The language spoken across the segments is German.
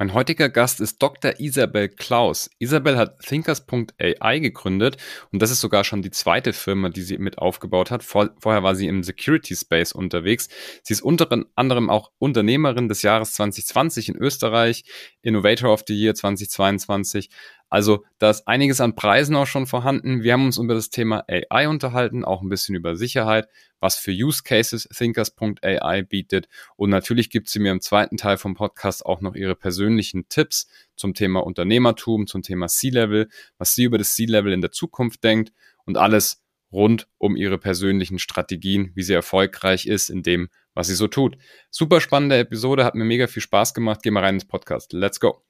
Mein heutiger Gast ist Dr. Isabel Klaus. Isabel hat Thinkers.ai gegründet und das ist sogar schon die zweite Firma, die sie mit aufgebaut hat. Vor, vorher war sie im Security Space unterwegs. Sie ist unter anderem auch Unternehmerin des Jahres 2020 in Österreich, Innovator of the Year 2022, also da ist einiges an Preisen auch schon vorhanden. Wir haben uns über das Thema AI unterhalten, auch ein bisschen über Sicherheit, was für Use Cases Thinkers.ai bietet. Und natürlich gibt sie mir im zweiten Teil vom Podcast auch noch ihre persönlichen Tipps zum Thema Unternehmertum, zum Thema C-Level, was sie über das C-Level in der Zukunft denkt und alles rund um ihre persönlichen Strategien, wie sie erfolgreich ist in dem, was sie so tut. Super spannende Episode, hat mir mega viel Spaß gemacht. Geh mal rein ins Podcast. Let's go.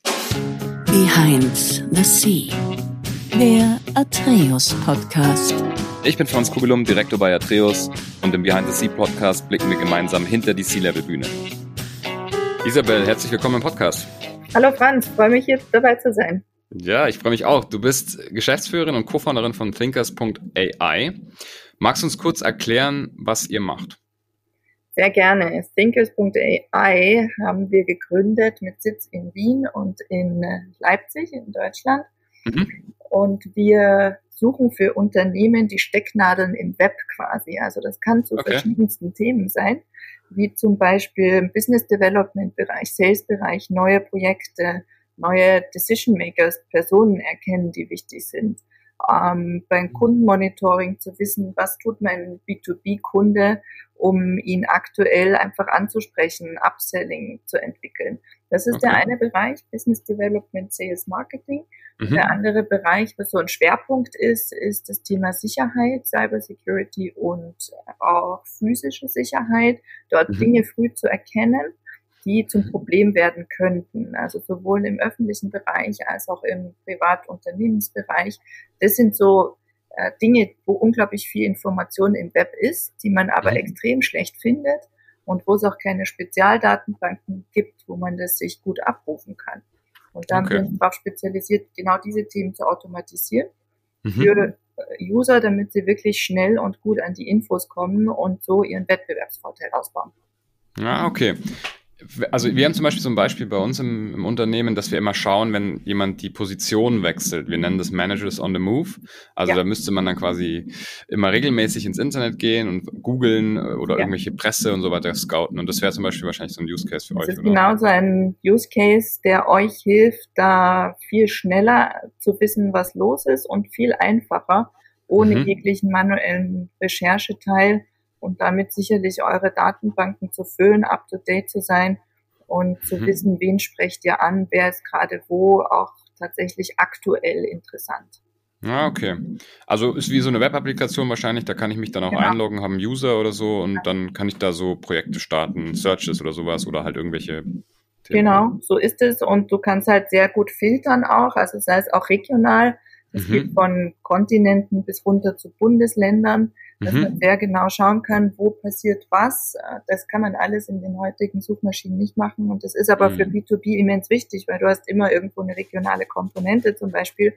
Behind the Sea, der Atreus Podcast. Ich bin Franz Kugelum, Direktor bei Atreus und im Behind the Sea Podcast blicken wir gemeinsam hinter die Sea-Level-Bühne. Isabel, herzlich willkommen im Podcast. Hallo Franz, freue mich jetzt dabei zu sein. Ja, ich freue mich auch. Du bist Geschäftsführerin und Co-Founderin von Thinkers.ai. Magst du uns kurz erklären, was ihr macht? Sehr gerne. Thinkers.ai haben wir gegründet mit Sitz in Wien und in äh, Leipzig in Deutschland. Mhm. Und wir suchen für Unternehmen die Stecknadeln im Web quasi. Also das kann zu okay. verschiedensten Themen sein, wie zum Beispiel im Business Development Bereich, Sales Bereich, neue Projekte, neue Decision Makers, Personen erkennen, die wichtig sind. Ähm, beim Kundenmonitoring zu wissen, was tut mein B2B-Kunde, um ihn aktuell einfach anzusprechen, Upselling zu entwickeln. Das ist okay. der eine Bereich, Business Development, Sales Marketing. Mhm. Der andere Bereich, was so ein Schwerpunkt ist, ist das Thema Sicherheit, Cyber Security und auch physische Sicherheit, dort mhm. Dinge früh zu erkennen die zum Problem werden könnten. Also sowohl im öffentlichen Bereich als auch im Privatunternehmensbereich. Das sind so äh, Dinge, wo unglaublich viel Information im Web ist, die man aber mhm. extrem schlecht findet und wo es auch keine Spezialdatenbanken gibt, wo man das sich gut abrufen kann. Und dann okay. sind darauf spezialisiert, genau diese Themen zu automatisieren mhm. für äh, User, damit sie wirklich schnell und gut an die Infos kommen und so ihren Wettbewerbsvorteil ausbauen. Ah, okay also wir haben zum Beispiel so ein Beispiel bei uns im, im, Unternehmen, dass wir immer schauen, wenn jemand die Position wechselt. Wir nennen das Managers on the Move. Also ja. da müsste man dann quasi immer regelmäßig ins Internet gehen und googeln äh, oder ja. irgendwelche Presse und so weiter scouten. Und das wäre zum Beispiel wahrscheinlich so ein Use Case für das euch. Das ist genau so ein Use Case, der euch hilft, da viel schneller zu wissen, was los ist und viel einfacher, ohne mhm. jeglichen manuellen Rechercheteil und damit sicherlich eure Datenbanken zu füllen, up to date zu sein und zu mhm. wissen, wen sprecht ihr an, wer ist gerade wo, auch tatsächlich aktuell interessant. Ah, okay. Also ist wie so eine Web-Applikation wahrscheinlich, da kann ich mich dann auch genau. einloggen, haben einen User oder so und ja. dann kann ich da so Projekte starten, Searches oder sowas oder halt irgendwelche Themen. Genau, so ist es und du kannst halt sehr gut filtern auch, also sei es auch regional. Es mhm. geht von Kontinenten bis runter zu Bundesländern dass mhm. man sehr genau schauen kann, wo passiert was. Das kann man alles in den heutigen Suchmaschinen nicht machen. Und das ist aber mhm. für B2B immens wichtig, weil du hast immer irgendwo eine regionale Komponente zum Beispiel.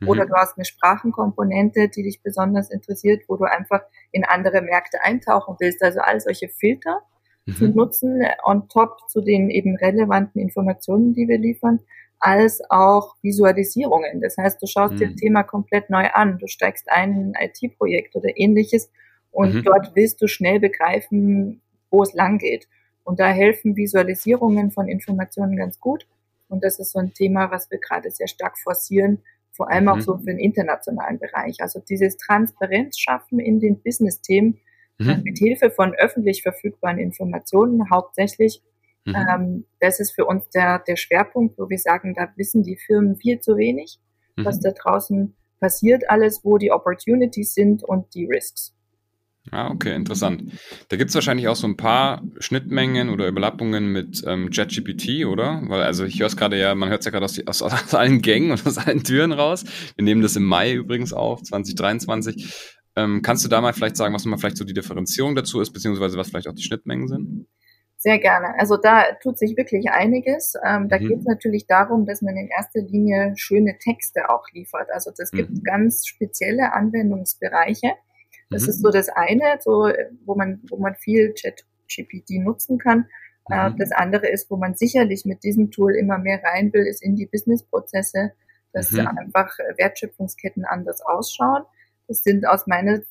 Mhm. Oder du hast eine Sprachenkomponente, die dich besonders interessiert, wo du einfach in andere Märkte eintauchen willst. Also all solche Filter zu mhm. nutzen on top zu den eben relevanten Informationen, die wir liefern als auch Visualisierungen. Das heißt, du schaust mhm. dir ein Thema komplett neu an, du steigst ein in ein IT-Projekt oder ähnliches und mhm. dort willst du schnell begreifen, wo es lang geht. Und da helfen Visualisierungen von Informationen ganz gut. Und das ist so ein Thema, was wir gerade sehr stark forcieren, vor allem auch mhm. so für den internationalen Bereich. Also dieses Transparenz schaffen in den Business-Themen mhm. mit Hilfe von öffentlich verfügbaren Informationen hauptsächlich Mhm. Ähm, das ist für uns der, der Schwerpunkt, wo wir sagen, da wissen die Firmen viel zu wenig, mhm. was da draußen passiert, alles, wo die Opportunities sind und die Risks. Ah, okay, interessant. Da gibt es wahrscheinlich auch so ein paar Schnittmengen oder Überlappungen mit ähm, ChatGPT, oder? Weil, also ich höre es gerade ja, man hört es ja gerade aus, aus, aus, allen Gängen und aus allen Türen raus. Wir nehmen das im Mai übrigens auf, 2023. Ähm, kannst du da mal vielleicht sagen, was mal vielleicht so die Differenzierung dazu ist, beziehungsweise was vielleicht auch die Schnittmengen sind? Sehr gerne. Also da tut sich wirklich einiges. Ähm, da mhm. geht es natürlich darum, dass man in erster Linie schöne Texte auch liefert. Also das gibt mhm. ganz spezielle Anwendungsbereiche. Das mhm. ist so das eine, so wo man wo man viel Chat GPT nutzen kann. Äh, mhm. Das andere ist, wo man sicherlich mit diesem Tool immer mehr rein will, ist in die Businessprozesse, dass mhm. einfach Wertschöpfungsketten anders ausschauen. Das sind aus meiner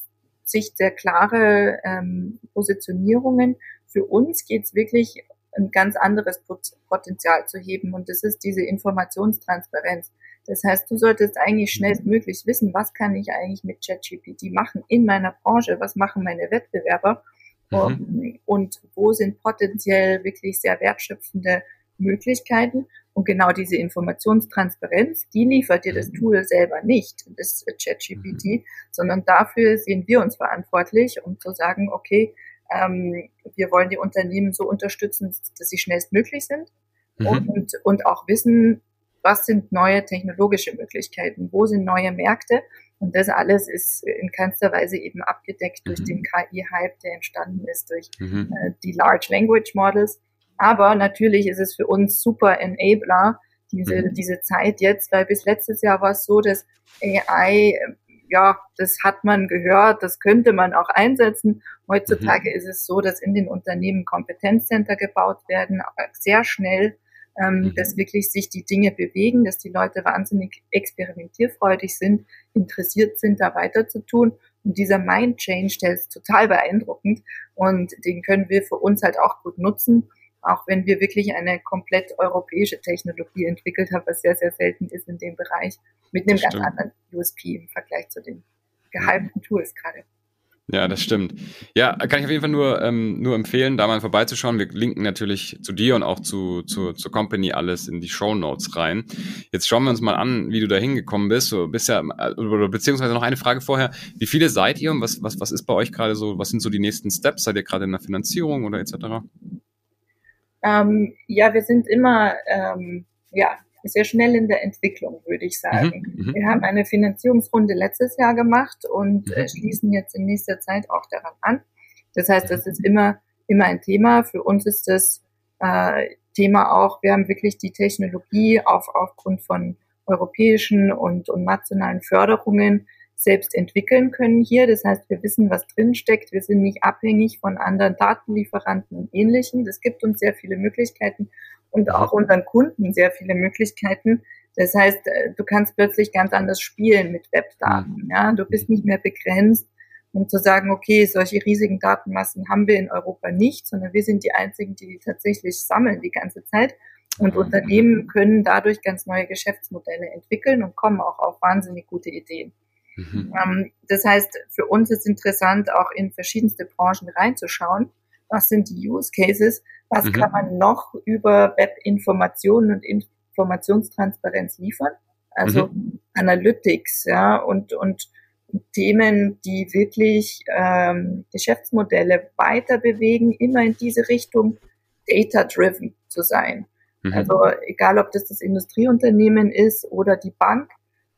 Sicht sehr klare ähm, Positionierungen. Für uns geht es wirklich ein ganz anderes Potenzial zu heben und das ist diese Informationstransparenz. Das heißt, du solltest eigentlich schnellstmöglich wissen, was kann ich eigentlich mit ChatGPT machen in meiner Branche, was machen meine Wettbewerber mhm. und wo sind potenziell wirklich sehr wertschöpfende Möglichkeiten. Und genau diese Informationstransparenz, die liefert dir das mhm. Tool selber nicht, das ChatGPT, mhm. sondern dafür sehen wir uns verantwortlich, um zu sagen, okay, ähm, wir wollen die Unternehmen so unterstützen, dass sie schnellstmöglich sind mhm. und, und auch wissen, was sind neue technologische Möglichkeiten, wo sind neue Märkte. Und das alles ist in keinster Weise eben abgedeckt durch mhm. den KI-Hype, der entstanden ist durch mhm. äh, die Large Language Models. Aber natürlich ist es für uns super Enabler, diese, mhm. diese Zeit jetzt, weil bis letztes Jahr war es so, dass AI, ja, das hat man gehört, das könnte man auch einsetzen. Heutzutage mhm. ist es so, dass in den Unternehmen Kompetenzcenter gebaut werden, sehr schnell ähm, mhm. dass wirklich sich die Dinge bewegen, dass die Leute wahnsinnig experimentierfreudig sind, interessiert sind, da weiter zu tun. Und dieser Mind Change, der ist total beeindruckend und den können wir für uns halt auch gut nutzen, auch wenn wir wirklich eine komplett europäische Technologie entwickelt haben, was sehr, sehr selten ist in dem Bereich, mit einem ganz anderen USP im Vergleich zu den gehypten Tools gerade. Ja, das stimmt. Ja, kann ich auf jeden Fall nur, ähm, nur empfehlen, da mal vorbeizuschauen. Wir linken natürlich zu dir und auch zu, zu, zur Company alles in die Show Notes rein. Jetzt schauen wir uns mal an, wie du da hingekommen bist. Du bist ja, oder beziehungsweise noch eine Frage vorher. Wie viele seid ihr und was, was, was ist bei euch gerade so, was sind so die nächsten Steps? Seid ihr gerade in der Finanzierung oder etc.? Ähm, ja, wir sind immer, ähm, ja, sehr schnell in der Entwicklung, würde ich sagen. Mhm, mhm, wir haben eine Finanzierungsrunde letztes Jahr gemacht und mhm. äh, schließen jetzt in nächster Zeit auch daran an. Das heißt, das ist immer, immer ein Thema. Für uns ist das äh, Thema auch, wir haben wirklich die Technologie auf, aufgrund von europäischen und, und nationalen Förderungen selbst entwickeln können hier. Das heißt, wir wissen, was drin steckt. Wir sind nicht abhängig von anderen Datenlieferanten und Ähnlichem. Das gibt uns sehr viele Möglichkeiten und auch unseren Kunden sehr viele Möglichkeiten. Das heißt, äh, du kannst plötzlich ganz anders spielen mit Webdaten. Mhm. Ja, du bist nicht mehr begrenzt, um zu sagen, okay, solche riesigen Datenmassen haben wir in Europa nicht, sondern wir sind die einzigen, die die tatsächlich sammeln die ganze Zeit. Und mhm. Unternehmen können dadurch ganz neue Geschäftsmodelle entwickeln und kommen auch auf wahnsinnig gute Ideen. Mhm. Ähm, das heißt, für uns ist interessant, auch in verschiedenste Branchen reinzuschauen. Was sind die Use Cases? Was mhm. kann man noch über Webinformationen und Informationstransparenz liefern? Also mhm. Analytics, ja, und, und Themen, die wirklich ähm, Geschäftsmodelle weiter bewegen, immer in diese Richtung data-driven zu sein. Mhm. Also egal, ob das das Industrieunternehmen ist oder die Bank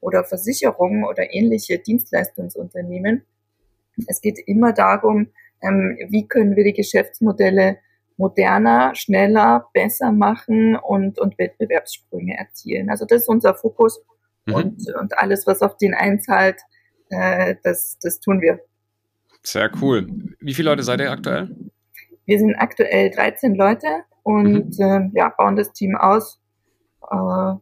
oder Versicherung oder ähnliche Dienstleistungsunternehmen. Es geht immer darum, ähm, wie können wir die Geschäftsmodelle moderner, schneller, besser machen und, und Wettbewerbssprünge erzielen. Also das ist unser Fokus mhm. und, und alles, was auf den einzahlt, äh, das, das tun wir. Sehr cool. Wie viele Leute seid ihr aktuell? Wir sind aktuell 13 Leute und mhm. äh, ja, bauen das Team aus äh,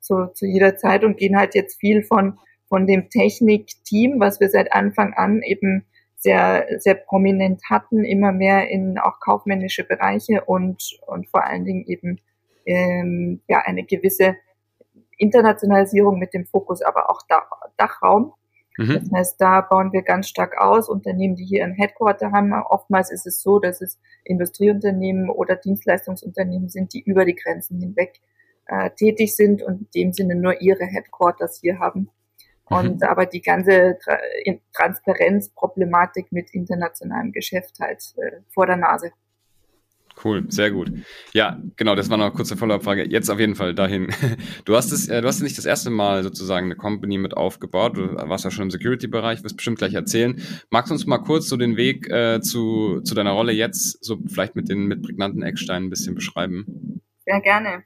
zu, zu jeder Zeit und gehen halt jetzt viel von, von dem Technik-Team, was wir seit Anfang an eben sehr, sehr prominent hatten, immer mehr in auch kaufmännische Bereiche und, und vor allen Dingen eben ähm, ja eine gewisse Internationalisierung mit dem Fokus aber auch Dach, Dachraum. Mhm. Das heißt, da bauen wir ganz stark aus. Unternehmen, die hier ein Headquarter haben, oftmals ist es so, dass es Industrieunternehmen oder Dienstleistungsunternehmen sind, die über die Grenzen hinweg äh, tätig sind und in dem Sinne nur ihre Headquarters hier haben. Und mhm. aber die ganze Tra Transparenzproblematik mit internationalem Geschäft halt äh, vor der Nase. Cool, sehr gut. Ja, genau, das war noch eine kurze Follow-up-Frage. Jetzt auf jeden Fall dahin. Du hast es, äh, du hast nicht das erste Mal sozusagen eine Company mit aufgebaut. Du warst ja schon im Security-Bereich, wirst bestimmt gleich erzählen. Magst du uns mal kurz so den Weg äh, zu, zu deiner Rolle jetzt, so vielleicht mit den mit prägnanten Ecksteinen ein bisschen beschreiben? Sehr gerne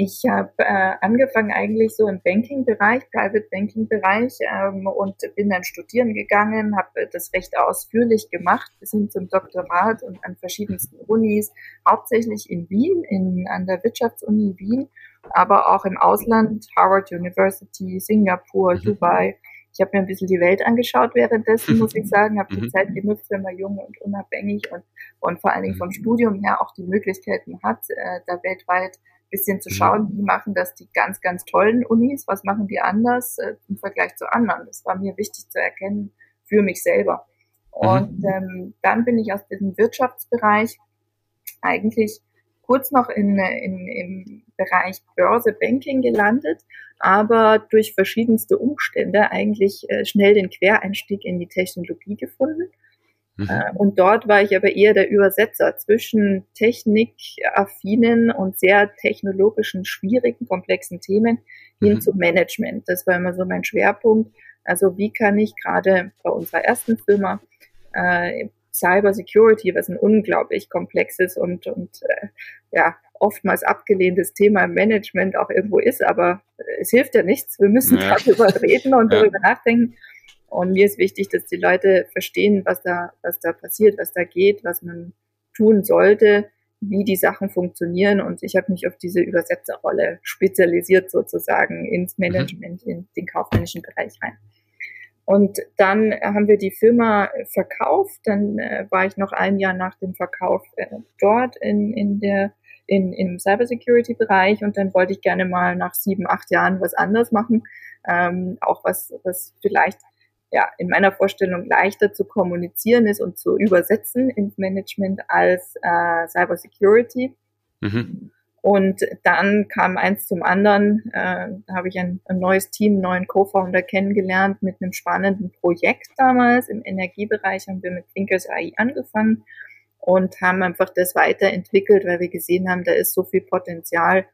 Ich habe äh, angefangen eigentlich so im Banking-Bereich, Private Banking-Bereich ähm, und bin dann studieren gegangen, habe das recht ausführlich gemacht, bis hin zum Doktorat und an verschiedensten Unis, hauptsächlich in Wien, in, an der Wirtschaftsuni Wien, aber auch im Ausland, Harvard University, Singapur, mhm. Dubai. Ich habe mir ein bisschen die Welt angeschaut währenddessen, muss ich sagen, habe die mhm. Zeit genutzt, wenn man jung und unabhängig und, und vor allen Dingen vom Studium her auch die Möglichkeiten hat, äh, da weltweit bisschen zu mhm. schauen, wie machen das die ganz, ganz tollen Unis, was machen die anders äh, im Vergleich zu anderen. Das war mir wichtig zu erkennen für mich selber. Und mhm. ähm, dann bin ich aus diesem Wirtschaftsbereich eigentlich kurz noch in, in, im Bereich Börse Banking gelandet, aber durch verschiedenste Umstände eigentlich äh, schnell den Quereinstieg in die Technologie gefunden Mhm. Äh, und dort war ich aber eher der Übersetzer zwischen technikaffinen und sehr technologischen, schwierigen, komplexen Themen hin mhm. zum Management. Das war immer so mein Schwerpunkt. Also wie kann ich gerade bei unserer ersten Firma äh, Cyber Security, was ein unglaublich komplexes und, und äh, ja, oftmals abgelehntes Thema im Management auch irgendwo ist, aber es hilft ja nichts. Wir müssen ja. darüber reden und ja. darüber nachdenken. Und mir ist wichtig, dass die Leute verstehen, was da, was da passiert, was da geht, was man tun sollte, wie die Sachen funktionieren. Und ich habe mich auf diese Übersetzerrolle spezialisiert sozusagen ins mhm. Management, mhm. in den kaufmännischen Bereich rein. Und dann haben wir die Firma verkauft. Dann äh, war ich noch ein Jahr nach dem Verkauf äh, dort in, in der, in, im Cybersecurity-Bereich und dann wollte ich gerne mal nach sieben, acht Jahren was anderes machen. Ähm, auch was, was vielleicht ja, in meiner Vorstellung leichter zu kommunizieren ist und zu übersetzen ins Management als äh, Cybersecurity. Mhm. Und dann kam eins zum anderen, äh, da habe ich ein, ein neues Team, einen neuen Co-Founder kennengelernt mit einem spannenden Projekt damals. Im Energiebereich haben wir mit Thinkers AI angefangen und haben einfach das weiterentwickelt, weil wir gesehen haben, da ist so viel Potenzial,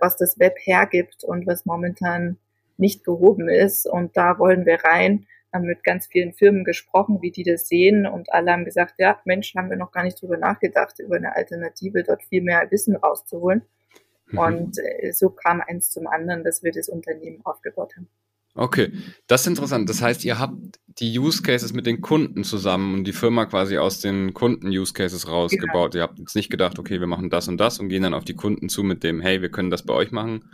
was das Web hergibt und was momentan nicht gehoben ist. Und da wollen wir rein haben mit ganz vielen Firmen gesprochen, wie die das sehen und alle haben gesagt, ja, Mensch, haben wir noch gar nicht drüber nachgedacht, über eine Alternative dort viel mehr Wissen rauszuholen. Mhm. Und äh, so kam eins zum anderen, dass wir das Unternehmen aufgebaut haben. Okay, das ist interessant. Das heißt, ihr habt die Use Cases mit den Kunden zusammen und die Firma quasi aus den Kunden-Use Cases rausgebaut. Genau. Ihr habt jetzt nicht gedacht, okay, wir machen das und das und gehen dann auf die Kunden zu mit dem, hey, wir können das bei euch machen.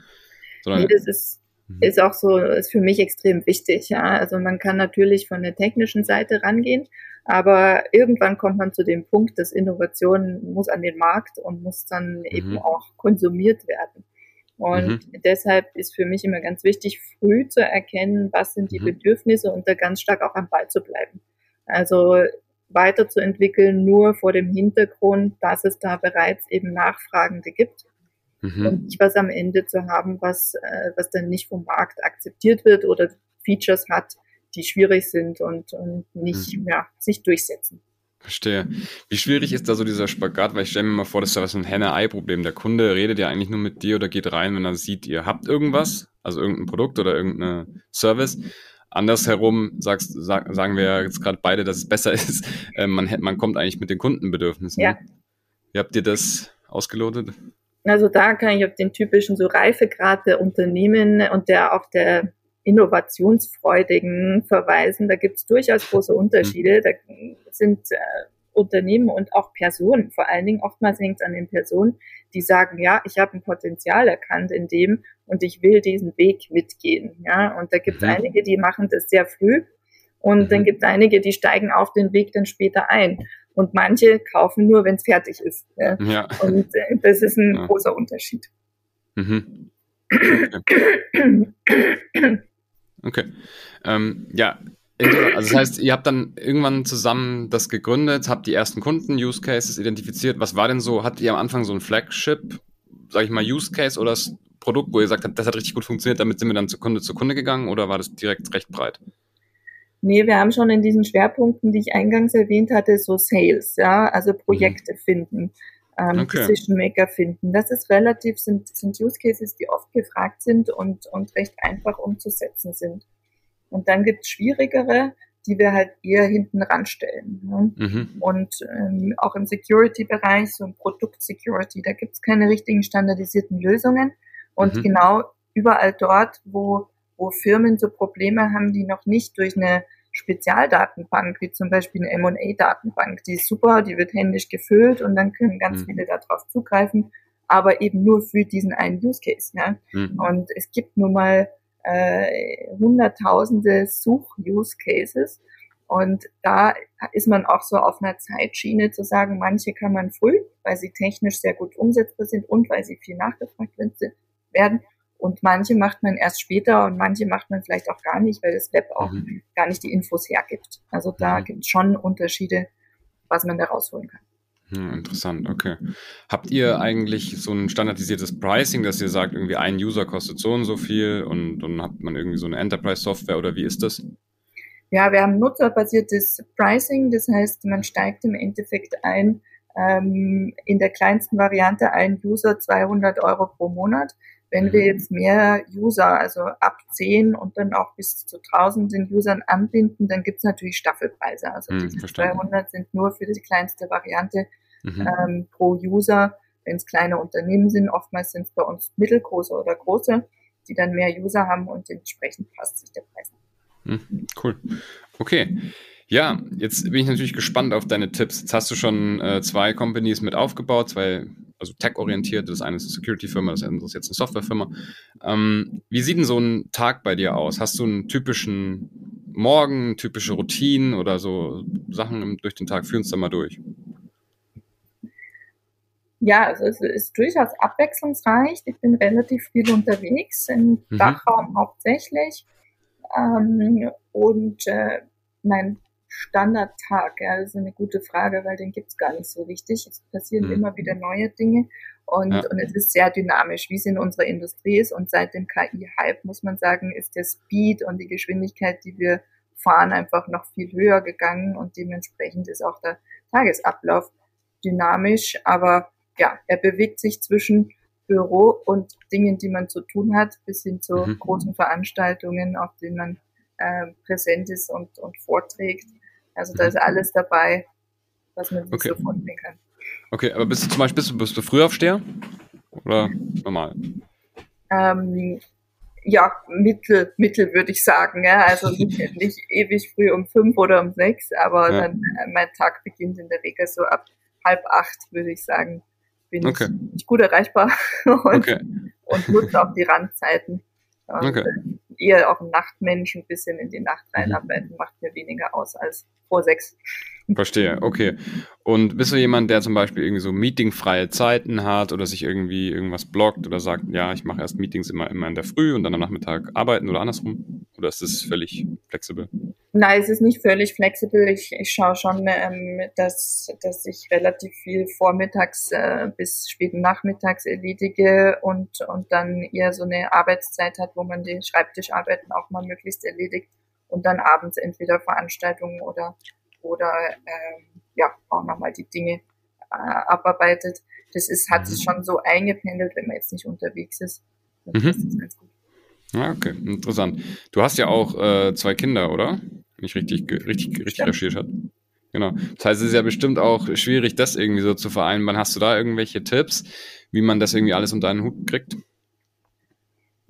Sondern nee, das ist. Ist auch so, ist für mich extrem wichtig. Ja. Also man kann natürlich von der technischen Seite rangehen, aber irgendwann kommt man zu dem Punkt, dass Innovation muss an den Markt und muss dann mhm. eben auch konsumiert werden. Und mhm. deshalb ist für mich immer ganz wichtig, früh zu erkennen, was sind die mhm. Bedürfnisse und da ganz stark auch am Ball zu bleiben. Also weiterzuentwickeln nur vor dem Hintergrund, dass es da bereits eben Nachfragende gibt mhm. und nicht was am Ende zu haben, was, äh, was dann nicht vom Markt akzeptiert wird oder Features hat, die schwierig sind und, und nicht mhm. ja, sich durchsetzen. Verstehe. Wie schwierig ist da so dieser Spagat? Weil ich stelle mir mal vor, das ist ja was ein Henne-Ei-Problem. Der Kunde redet ja eigentlich nur mit dir oder geht rein, wenn er sieht, ihr habt irgendwas, also irgendein Produkt oder irgendein Service. Andersherum sagst, sag, sagen wir jetzt gerade beide, dass es besser ist. Äh, man, man kommt eigentlich mit den Kundenbedürfnissen. Ja. Wie habt ihr das ausgelotet? Also da kann ich auf den typischen so Reifegrad der Unternehmen und der auch der Innovationsfreudigen verweisen. Da gibt es durchaus große Unterschiede. Da sind äh, Unternehmen und auch Personen, vor allen Dingen oftmals hängt es an den Personen, die sagen, ja, ich habe ein Potenzial erkannt in dem und ich will diesen Weg mitgehen. Ja, und da gibt es mhm. einige, die machen das sehr früh und mhm. dann gibt es einige, die steigen auf den Weg dann später ein. Und manche kaufen nur, wenn es fertig ist. Ja? ja. Und äh, das ist ein ja. großer Unterschied. Mhm. Okay. okay. Ähm, ja, also das heißt, ihr habt dann irgendwann zusammen das gegründet, habt die ersten Kunden, Use Cases identifiziert. Was war denn so, hattet ihr am Anfang so ein Flagship, sag ich mal, Use Case oder das Produkt, wo ihr gesagt habt, das hat richtig gut funktioniert, damit sind wir dann zu Kunde zu Kunde gegangen oder war das direkt recht breit? Nee, wir haben schon in diesen Schwerpunkten, die ich eingangs erwähnt hatte, so Sales, ja, also Projekte mhm. finden, ähm, okay. Decision Maker finden. Das ist relativ, sind, sind Use Cases, die oft gefragt sind und, und recht einfach umzusetzen sind. Und dann gibt es schwierigere, die wir halt eher hinten ranstellen. Ne? Mhm. Und ähm, auch im Security-Bereich, so im Produkt-Security, da gibt es keine richtigen standardisierten Lösungen. Und mhm. genau überall dort, wo, wo Firmen so Probleme haben, die noch nicht durch eine Spezialdatenbank, wie zum Beispiel eine M&A-Datenbank, die ist super, die wird händisch gefüllt und dann können ganz mhm. viele darauf zugreifen, aber eben nur für diesen einen Use Case. Ja? Mhm. Und es gibt nun mal äh, hunderttausende Such-Use Cases und da ist man auch so auf einer Zeitschiene zu sagen, manche kann man früh, weil sie technisch sehr gut umsetzbar sind und weil sie viel nachgefragt werden. Und manche macht man erst später und manche macht man vielleicht auch gar nicht, weil das Web auch mhm. gar nicht die Infos hergibt. Also da mhm. gibt es schon Unterschiede, was man da rausholen kann. Hm, interessant, okay. Habt ihr eigentlich so ein standardisiertes Pricing, dass ihr sagt, irgendwie ein User kostet so und so viel und dann hat man irgendwie so eine Enterprise-Software oder wie ist das? Ja, wir haben nutzerbasiertes Pricing, das heißt, man steigt im Endeffekt ein, ähm, in der kleinsten Variante ein User 200 Euro pro Monat. Wenn wir mhm. jetzt mehr User, also ab 10 und dann auch bis zu tausenden Usern anbinden, dann gibt's natürlich Staffelpreise. Also hm, diese 200 sind nur für die kleinste Variante mhm. ähm, pro User. Wenn es kleine Unternehmen sind, oftmals sind es bei uns mittelgroße oder große, die dann mehr User haben und entsprechend passt sich der Preis. Hm, cool. Okay. Ja, jetzt bin ich natürlich gespannt auf deine Tipps. Jetzt hast du schon äh, zwei Companies mit aufgebaut, zwei, also tech-orientiert. Das eine ist eine Security-Firma, das andere ist jetzt eine Software-Firma. Ähm, wie sieht denn so ein Tag bei dir aus? Hast du einen typischen Morgen, typische Routinen oder so Sachen durch den Tag? Führ uns da mal durch. Ja, also es ist durchaus abwechslungsreich. Ich bin relativ viel unterwegs, im mhm. Dachraum hauptsächlich. Ähm, und äh, mein Standardtag, ja, das ist eine gute Frage, weil den gibt's gar nicht so richtig. Es passieren mhm. immer wieder neue Dinge und, ja. und es ist sehr dynamisch, wie es in unserer Industrie ist. Und seit dem KI-Hype, muss man sagen, ist der Speed und die Geschwindigkeit, die wir fahren, einfach noch viel höher gegangen und dementsprechend ist auch der Tagesablauf dynamisch. Aber ja, er bewegt sich zwischen Büro und Dingen, die man zu tun hat, bis hin zu mhm. großen Veranstaltungen, auf denen man äh, präsent ist und, und vorträgt. Also da ist mhm. alles dabei, was man sich okay. so vorstellen kann. Okay, aber bist du zum Beispiel bist du, bist du Frühaufsteher oder normal? Ähm, ja, mittel, mittel würde ich sagen. Ja. Also nicht, nicht ewig früh um fünf oder um sechs, aber ja. dann äh, mein Tag beginnt in der Regel so ab halb acht, würde ich sagen bin okay. ich gut erreichbar und, okay. und nutze auch die Randzeiten. Und okay. Eher auch ein Nachtmensch, ein bisschen in die Nacht reinarbeiten, mhm. macht mir weniger aus als vor sechs. Verstehe, okay. Und bist du jemand, der zum Beispiel irgendwie so meetingfreie Zeiten hat oder sich irgendwie irgendwas blockt oder sagt, ja, ich mache erst Meetings immer, immer in der Früh und dann am Nachmittag arbeiten oder andersrum? Oder ist das völlig flexibel? Nein, es ist nicht völlig flexibel. Ich, ich schaue schon, ähm, dass, dass ich relativ viel vormittags äh, bis späten nachmittags erledige und, und dann eher so eine Arbeitszeit hat, wo man die Schreibtischarbeiten auch mal möglichst erledigt und dann abends entweder Veranstaltungen oder, oder ähm, ja, auch nochmal die Dinge äh, abarbeitet. Das ist, hat sich mhm. schon so eingependelt, wenn man jetzt nicht unterwegs ist. Das mhm. ist ganz gut. Ja, okay, interessant. Du hast ja auch äh, zwei Kinder, oder? Wenn ich richtig, richtig, richtig recherchiert habe. Genau. Das heißt, es ist ja bestimmt auch schwierig, das irgendwie so zu vereinbaren. Hast du da irgendwelche Tipps, wie man das irgendwie alles unter einen Hut kriegt?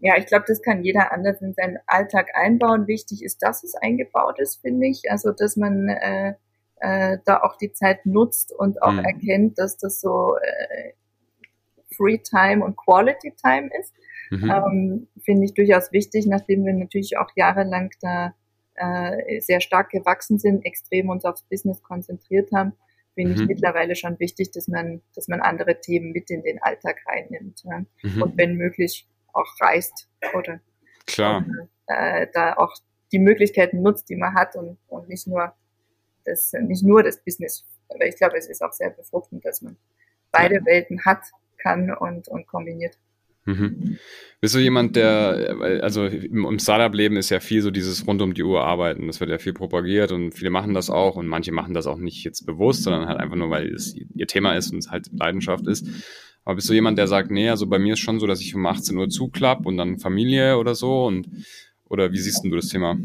ja, ich glaube, das kann jeder anders in seinen Alltag einbauen. Wichtig ist, dass es eingebaut ist, finde ich. Also, dass man äh, äh, da auch die Zeit nutzt und auch mhm. erkennt, dass das so äh, Free Time und Quality Time ist. Mhm. Ähm, finde ich durchaus wichtig, nachdem wir natürlich auch jahrelang da äh, sehr stark gewachsen sind, extrem uns aufs Business konzentriert haben, finde mhm. ich mittlerweile schon wichtig, dass man, dass man andere Themen mit in den Alltag reinnimmt. Ja? Mhm. Und wenn möglich auch reist oder Klar. äh, da auch die Möglichkeiten nutzt, die man hat und, und nicht nur das, nicht nur das Business. Aber ich glaube, es ist auch sehr befruchtend, dass man beide ja. Welten hat, kann und, und kombiniert. Mhm. Bist du jemand, der, also im Startup-Leben ist ja viel so dieses rund um die Uhr arbeiten. Das wird ja viel propagiert und viele machen das auch und manche machen das auch nicht jetzt bewusst, sondern halt einfach nur, weil es ihr Thema ist und es halt Leidenschaft ist. Aber bist du jemand, der sagt, nee, also bei mir ist schon so, dass ich um 18 Uhr zuklapp und dann Familie oder so? Und oder wie siehst du das Thema?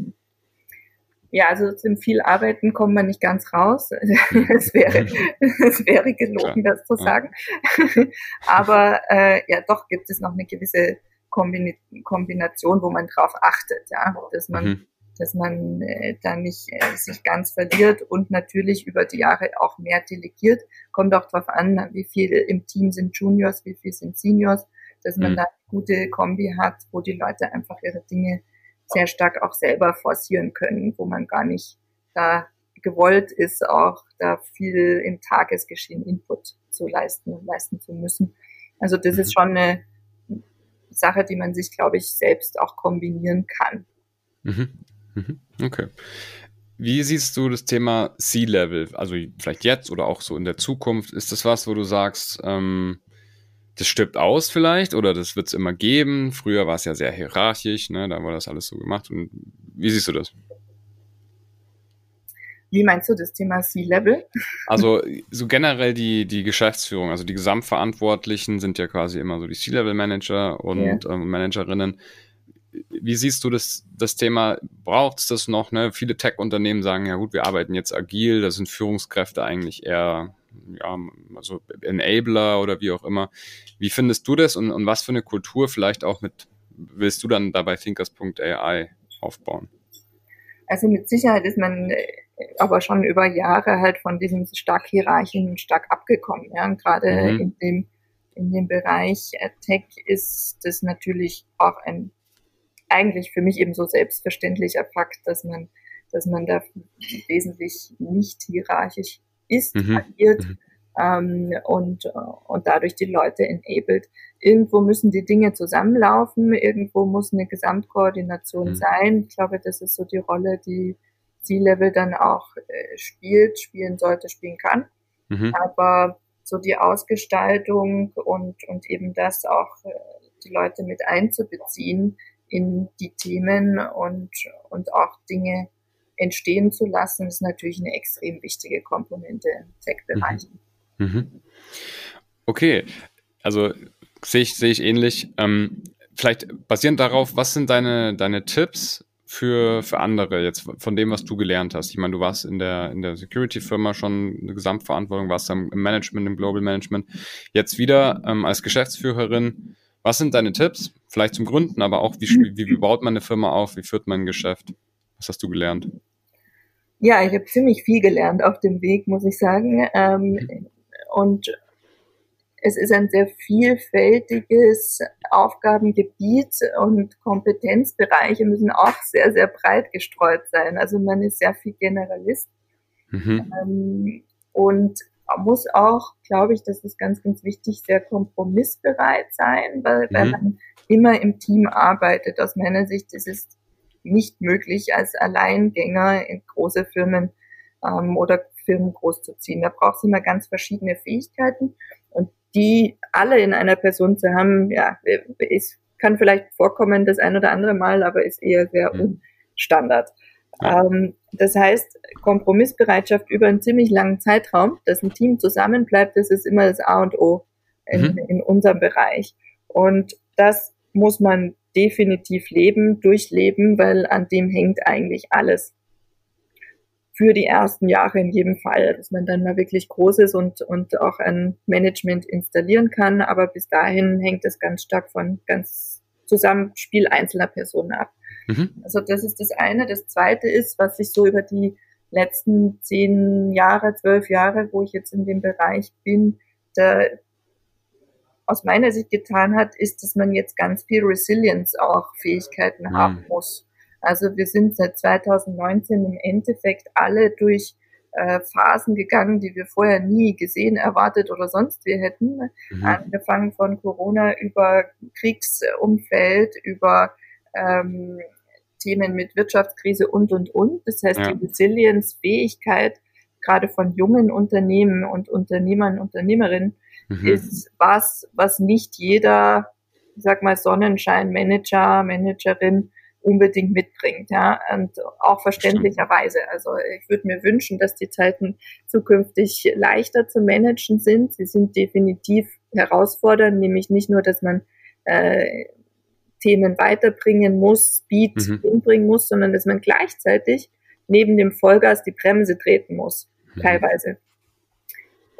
Ja, also zum viel Arbeiten kommt man nicht ganz raus. es wäre, es wäre gelogen, das zu sagen. Aber äh, ja, doch gibt es noch eine gewisse Kombination, wo man drauf achtet, ja, dass man, mhm. dass man äh, da nicht äh, sich ganz verliert und natürlich über die Jahre auch mehr delegiert. Kommt auch darauf an, wie viel im Team sind Juniors, wie viel sind Seniors, dass man mhm. da eine gute Kombi hat, wo die Leute einfach ihre Dinge sehr stark auch selber forcieren können, wo man gar nicht da gewollt ist, auch da viel im Tagesgeschehen Input zu leisten und leisten zu müssen. Also das ist schon eine Sache, die man sich, glaube ich, selbst auch kombinieren kann. Mhm. Mhm. Okay. Wie siehst du das Thema C-Level? Also vielleicht jetzt oder auch so in der Zukunft. Ist das was, wo du sagst, ähm, das stirbt aus vielleicht oder das wird es immer geben? Früher war es ja sehr hierarchisch, ne? da war das alles so gemacht. Und wie siehst du das? Wie meinst du das Thema C-Level? Also so generell die, die Geschäftsführung, also die Gesamtverantwortlichen sind ja quasi immer so die C-Level-Manager und ja. ähm, Managerinnen. Wie siehst du das, das Thema? Braucht es das noch? Ne? Viele Tech-Unternehmen sagen, ja gut, wir arbeiten jetzt agil, da sind Führungskräfte eigentlich eher ja, also Enabler oder wie auch immer. Wie findest du das und, und was für eine Kultur vielleicht auch mit willst du dann dabei Thinkers.ai aufbauen? Also mit Sicherheit ist man äh, aber schon über Jahre halt von diesem stark hierarchischen stark abgekommen. Ja? Und gerade mhm. in dem in dem Bereich äh, Tech ist das natürlich auch ein eigentlich für mich eben so selbstverständlicher Fakt, dass man dass man da wesentlich nicht hierarchisch ist, mhm. agiert mhm. Ähm, und, und dadurch die Leute enabled. Irgendwo müssen die Dinge zusammenlaufen, irgendwo muss eine Gesamtkoordination mhm. sein. Ich glaube, das ist so die Rolle, die C-Level dann auch äh, spielt, spielen sollte, spielen kann. Mhm. Aber so die Ausgestaltung und, und eben das auch äh, die Leute mit einzubeziehen in die Themen und, und auch Dinge entstehen zu lassen, ist natürlich eine extrem wichtige Komponente im Tech-Bereich. Mhm. Mhm. Okay, also sehe ich, sehe ich ähnlich. Ähm, vielleicht basierend darauf, was sind deine, deine Tipps für, für andere jetzt von dem, was du gelernt hast? Ich meine, du warst in der, in der Security-Firma schon eine Gesamtverantwortung, warst im Management, im Global Management. Jetzt wieder ähm, als Geschäftsführerin. Was sind deine Tipps? Vielleicht zum Gründen, aber auch, wie, wie, wie baut man eine Firma auf? Wie führt man ein Geschäft? Was hast du gelernt? Ja, ich habe ziemlich viel gelernt auf dem Weg, muss ich sagen. Ähm, und es ist ein sehr vielfältiges Aufgabengebiet und Kompetenzbereiche müssen auch sehr, sehr breit gestreut sein. Also man ist sehr viel Generalist. Mhm. Ähm, und muss auch, glaube ich, das ist ganz, ganz wichtig, sehr kompromissbereit sein, weil, mhm. weil man immer im Team arbeitet. Aus meiner Sicht ist es nicht möglich, als Alleingänger in große Firmen ähm, oder Firmen großzuziehen. Da braucht es immer ganz verschiedene Fähigkeiten und die alle in einer Person zu haben, ja, ist, kann vielleicht vorkommen das ein oder andere Mal, aber ist eher sehr mhm. unstandard. Ähm, das heißt, Kompromissbereitschaft über einen ziemlich langen Zeitraum, dass ein Team zusammenbleibt, das ist immer das A und O in, mhm. in unserem Bereich. Und das muss man definitiv leben, durchleben, weil an dem hängt eigentlich alles. Für die ersten Jahre in jedem Fall, dass man dann mal wirklich groß ist und, und auch ein Management installieren kann. Aber bis dahin hängt es ganz stark von ganz Zusammenspiel einzelner Personen ab. Mhm. Also das ist das eine. Das zweite ist, was sich so über die letzten zehn Jahre, zwölf Jahre, wo ich jetzt in dem Bereich bin, da, aus meiner Sicht getan hat, ist, dass man jetzt ganz viel Resilience auch Fähigkeiten mhm. haben muss. Also wir sind seit 2019 im Endeffekt alle durch äh, Phasen gegangen, die wir vorher nie gesehen, erwartet oder sonst wir hätten. Mhm. Angefangen von Corona über Kriegsumfeld, über ähm, Themen mit Wirtschaftskrise und, und, und. Das heißt, ja. die Resilience-Fähigkeit gerade von jungen Unternehmen und Unternehmern, Unternehmerinnen mhm. ist was, was nicht jeder, sag mal, Sonnenschein-Manager, Managerin unbedingt mitbringt, ja, und auch verständlicherweise. Also ich würde mir wünschen, dass die Zeiten zukünftig leichter zu managen sind. Sie sind definitiv herausfordernd, nämlich nicht nur, dass man äh, Themen weiterbringen muss, Speed mhm. hinbringen muss, sondern dass man gleichzeitig neben dem Vollgas die Bremse treten muss, mhm. teilweise.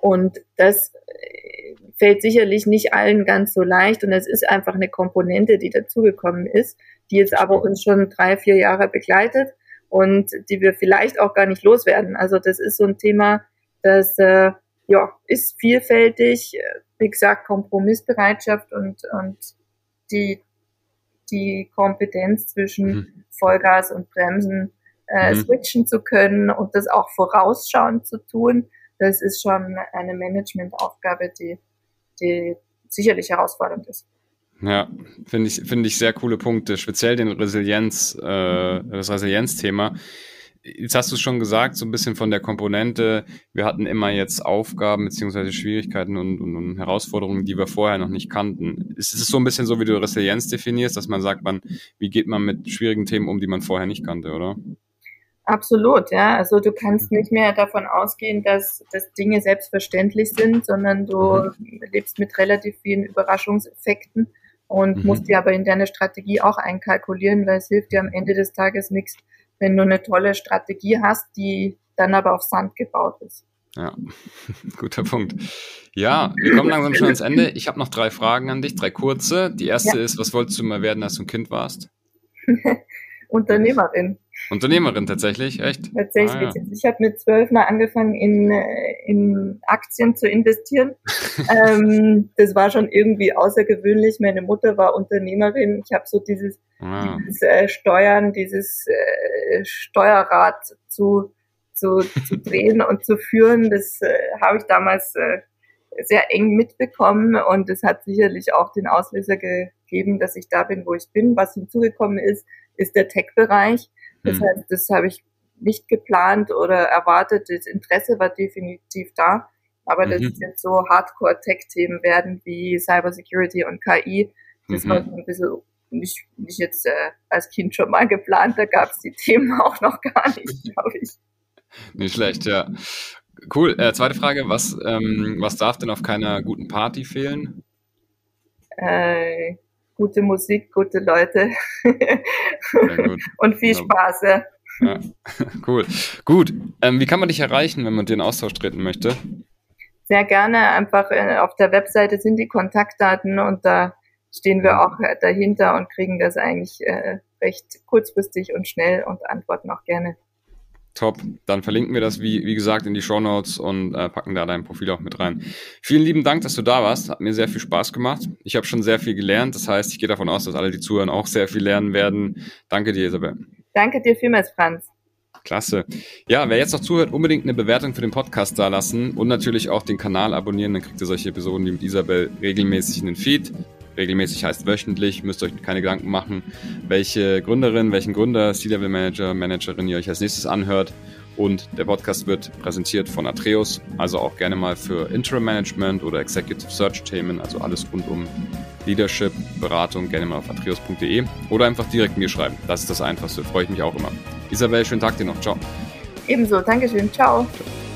Und das äh, fällt sicherlich nicht allen ganz so leicht und es ist einfach eine Komponente, die dazugekommen ist, die jetzt aber uns schon drei, vier Jahre begleitet und die wir vielleicht auch gar nicht loswerden. Also das ist so ein Thema, das äh, ja, ist vielfältig, wie gesagt, Kompromissbereitschaft und, und die, die Kompetenz zwischen mhm. Vollgas und Bremsen äh, mhm. switchen zu können und das auch vorausschauend zu tun, das ist schon eine Managementaufgabe, die, die sicherlich herausfordernd ist. Ja, finde ich, finde ich sehr coole Punkte, speziell den Resilienz, äh, das Resilienzthema. Jetzt hast du es schon gesagt, so ein bisschen von der Komponente. Wir hatten immer jetzt Aufgaben beziehungsweise Schwierigkeiten und, und, und, Herausforderungen, die wir vorher noch nicht kannten. Ist es so ein bisschen so, wie du Resilienz definierst, dass man sagt, man, wie geht man mit schwierigen Themen um, die man vorher nicht kannte, oder? Absolut, ja. Also du kannst nicht mehr davon ausgehen, dass, dass Dinge selbstverständlich sind, sondern du mhm. lebst mit relativ vielen Überraschungseffekten und mhm. musst die aber in deine Strategie auch einkalkulieren, weil es hilft dir am Ende des Tages nichts, wenn du eine tolle Strategie hast, die dann aber auf Sand gebaut ist. Ja, guter Punkt. Ja, wir kommen langsam schon ans Ende. Ich habe noch drei Fragen an dich, drei kurze. Die erste ja. ist, was wolltest du mal werden, als du ein Kind warst? Unternehmerin. Unternehmerin tatsächlich, echt? Tatsächlich. Ah, ja. Ich habe mit zwölf mal angefangen, in, in Aktien zu investieren. ähm, das war schon irgendwie außergewöhnlich. Meine Mutter war Unternehmerin. Ich habe so dieses, ah. dieses äh, Steuern, dieses äh, Steuerrad zu, zu, zu drehen und zu führen. Das äh, habe ich damals äh, sehr eng mitbekommen und es hat sicherlich auch den Auslöser gegeben, dass ich da bin, wo ich bin. Was hinzugekommen ist, ist der Tech-Bereich. Das hm. heißt, das habe ich nicht geplant oder erwartet. Das Interesse war definitiv da. Aber mhm. dass es jetzt so Hardcore-Tech-Themen werden wie Cybersecurity und KI, das mhm. war so ein bisschen nicht, nicht jetzt äh, als Kind schon mal geplant. Da gab es die Themen auch noch gar nicht, glaube ich. Nicht schlecht, ja. Cool. Äh, zweite Frage, was, ähm, was darf denn auf keiner guten Party fehlen? Äh, gute Musik, gute Leute und viel Spaß. Ja. ja. Cool. Gut. Ähm, wie kann man dich erreichen, wenn man in Austausch treten möchte? Sehr gerne. Einfach äh, auf der Webseite sind die Kontaktdaten und da stehen wir auch äh, dahinter und kriegen das eigentlich äh, recht kurzfristig und schnell und antworten auch gerne. Top. Dann verlinken wir das, wie, wie gesagt, in die Show Notes und äh, packen da dein Profil auch mit rein. Vielen lieben Dank, dass du da warst. Hat mir sehr viel Spaß gemacht. Ich habe schon sehr viel gelernt. Das heißt, ich gehe davon aus, dass alle, die zuhören, auch sehr viel lernen werden. Danke dir, Isabel. Danke dir vielmals, Franz. Klasse. Ja, wer jetzt noch zuhört, unbedingt eine Bewertung für den Podcast da lassen und natürlich auch den Kanal abonnieren. Dann kriegt ihr solche Episoden wie mit Isabel regelmäßig in den Feed regelmäßig heißt wöchentlich, müsst euch keine Gedanken machen, welche Gründerin, welchen Gründer, C-Level Manager, Managerin ihr euch als nächstes anhört. Und der Podcast wird präsentiert von Atreus, also auch gerne mal für Interim Management oder Executive Search Themen, also alles rund um Leadership, Beratung, gerne mal auf atreus.de oder einfach direkt mir schreiben. Das ist das Einfachste, freue ich mich auch immer. Isabel, schönen Tag dir noch. Ciao. Ebenso, Dankeschön. Ciao. Ciao.